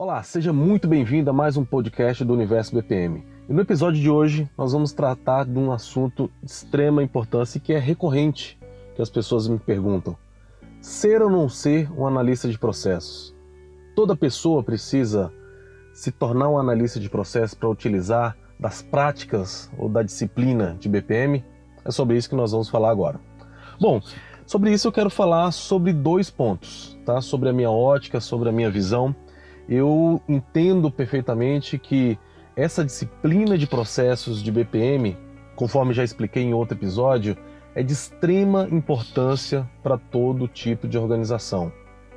Olá, seja muito bem-vindo a mais um podcast do Universo BPM. E no episódio de hoje nós vamos tratar de um assunto de extrema importância e que é recorrente, que as pessoas me perguntam: ser ou não ser um analista de processos? Toda pessoa precisa se tornar um analista de processos para utilizar das práticas ou da disciplina de BPM? É sobre isso que nós vamos falar agora. Bom, sobre isso eu quero falar sobre dois pontos, tá? Sobre a minha ótica, sobre a minha visão eu entendo perfeitamente que essa disciplina de processos de BPM, conforme já expliquei em outro episódio, é de extrema importância para todo tipo de organização.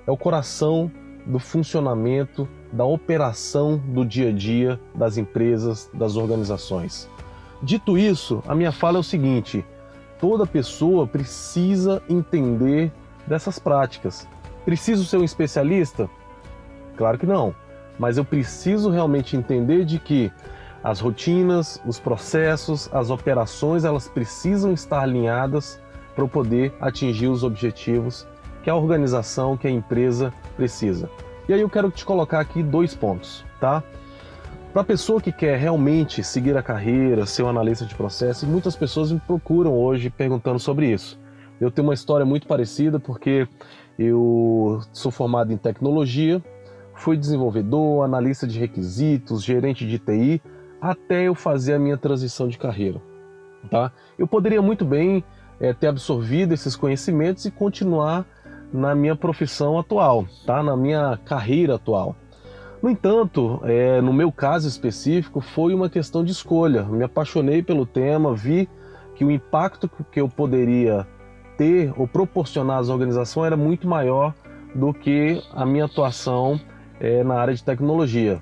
É o coração do funcionamento, da operação do dia a dia das empresas, das organizações. Dito isso, a minha fala é o seguinte: toda pessoa precisa entender dessas práticas. Preciso ser um especialista? Claro que não. Mas eu preciso realmente entender de que as rotinas, os processos, as operações, elas precisam estar alinhadas para eu poder atingir os objetivos que a organização, que a empresa precisa. E aí eu quero te colocar aqui dois pontos, tá? Para a pessoa que quer realmente seguir a carreira, ser um analista de processo, muitas pessoas me procuram hoje perguntando sobre isso. Eu tenho uma história muito parecida porque eu sou formado em tecnologia, Fui desenvolvedor, analista de requisitos, gerente de TI, até eu fazer a minha transição de carreira. Tá? Eu poderia muito bem é, ter absorvido esses conhecimentos e continuar na minha profissão atual, tá? na minha carreira atual. No entanto, é, no meu caso específico, foi uma questão de escolha. Me apaixonei pelo tema, vi que o impacto que eu poderia ter ou proporcionar às organizações era muito maior do que a minha atuação é, na área de tecnologia.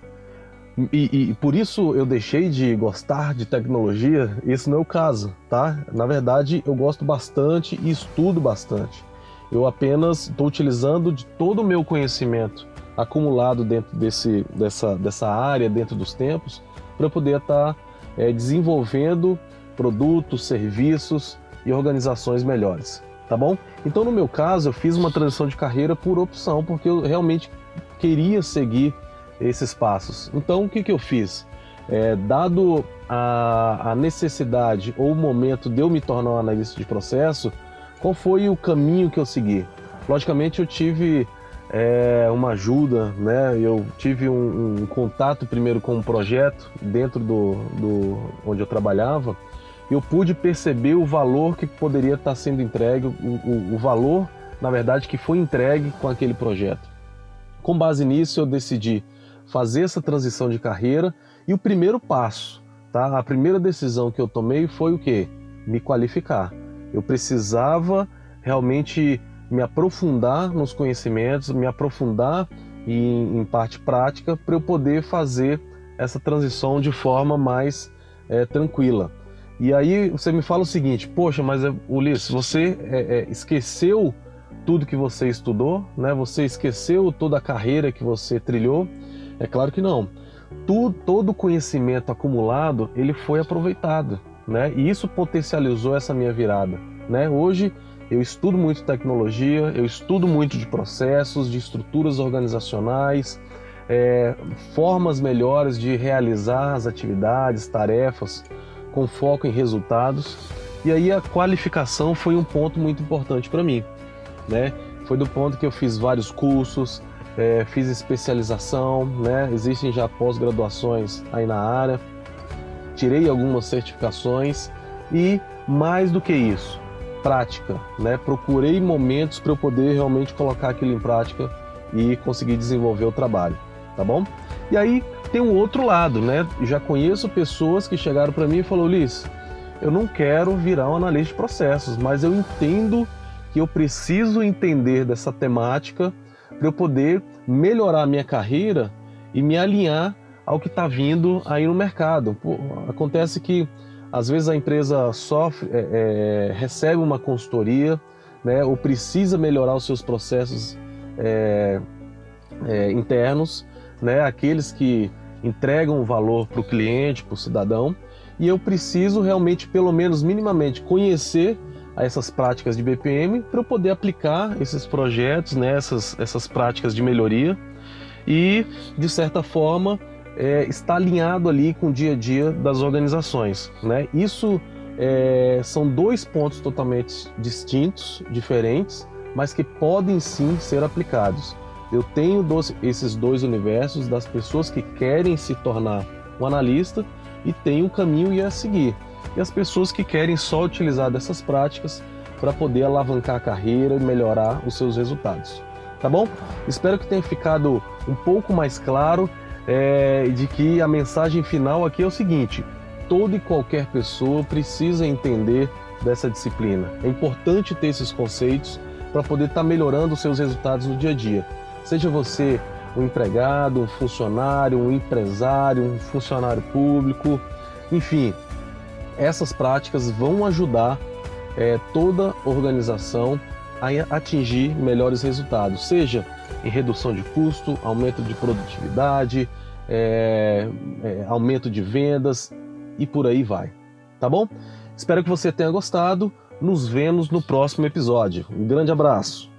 E, e, por isso eu deixei de gostar de tecnologia, esse não é o caso, tá? Na verdade, eu gosto bastante e estudo bastante. Eu apenas estou utilizando de todo o meu conhecimento acumulado dentro desse, dessa, dessa área, dentro dos tempos, para poder estar tá, é, desenvolvendo produtos, serviços e organizações melhores, tá bom? Então, no meu caso, eu fiz uma transição de carreira por opção, porque eu realmente queria seguir esses passos. Então, o que, que eu fiz? É, dado a, a, necessidade ou o momento de eu me tornar um analista de processo, qual foi o caminho que eu segui? Logicamente, eu tive é, uma ajuda, né? Eu tive um, um, contato primeiro com um projeto dentro do, do onde eu trabalhava. Eu pude perceber o valor que poderia estar sendo entregue, o, o, o valor, na verdade, que foi entregue com aquele projeto. Com base nisso, eu decidi fazer essa transição de carreira e o primeiro passo, tá? A primeira decisão que eu tomei foi o quê? Me qualificar. Eu precisava realmente me aprofundar nos conhecimentos, me aprofundar em, em parte prática para eu poder fazer essa transição de forma mais é, tranquila. E aí você me fala o seguinte, poxa, mas Ulisses, você é, é, esqueceu tudo que você estudou, né? Você esqueceu toda a carreira que você trilhou? É claro que não. Tu, todo conhecimento acumulado, ele foi aproveitado, né? E isso potencializou essa minha virada, né? Hoje eu estudo muito tecnologia, eu estudo muito de processos, de estruturas organizacionais, é, formas melhores de realizar as atividades, tarefas, com foco em resultados. E aí a qualificação foi um ponto muito importante para mim né? Foi do ponto que eu fiz vários cursos, é, fiz especialização, né? Existem já pós-graduações aí na área, tirei algumas certificações e mais do que isso, prática, né? Procurei momentos para eu poder realmente colocar aquilo em prática e conseguir desenvolver o trabalho, tá bom? E aí tem um outro lado, né? Já conheço pessoas que chegaram para mim e falaram, Liz, eu não quero virar um analista de processos, mas eu entendo que eu preciso entender dessa temática para eu poder melhorar a minha carreira e me alinhar ao que está vindo aí no mercado. Pô, acontece que às vezes a empresa sofre, é, é, recebe uma consultoria, né, ou precisa melhorar os seus processos é, é internos, né, aqueles que entregam valor para o cliente, para o cidadão, e eu preciso realmente, pelo menos minimamente, conhecer a essas práticas de BPM para eu poder aplicar esses projetos, né, essas, essas práticas de melhoria e, de certa forma, é, está alinhado ali com o dia a dia das organizações. Né? Isso é, são dois pontos totalmente distintos, diferentes, mas que podem sim ser aplicados. Eu tenho dois, esses dois universos das pessoas que querem se tornar um analista e tem um caminho a seguir. E as pessoas que querem só utilizar dessas práticas para poder alavancar a carreira e melhorar os seus resultados. Tá bom? Espero que tenha ficado um pouco mais claro é, de que a mensagem final aqui é o seguinte: toda e qualquer pessoa precisa entender dessa disciplina. É importante ter esses conceitos para poder estar tá melhorando os seus resultados no dia a dia. Seja você um empregado, um funcionário, um empresário, um funcionário público, enfim, essas práticas vão ajudar é, toda organização a atingir melhores resultados, seja em redução de custo, aumento de produtividade, é, é, aumento de vendas e por aí vai. Tá bom? Espero que você tenha gostado. Nos vemos no próximo episódio. Um grande abraço.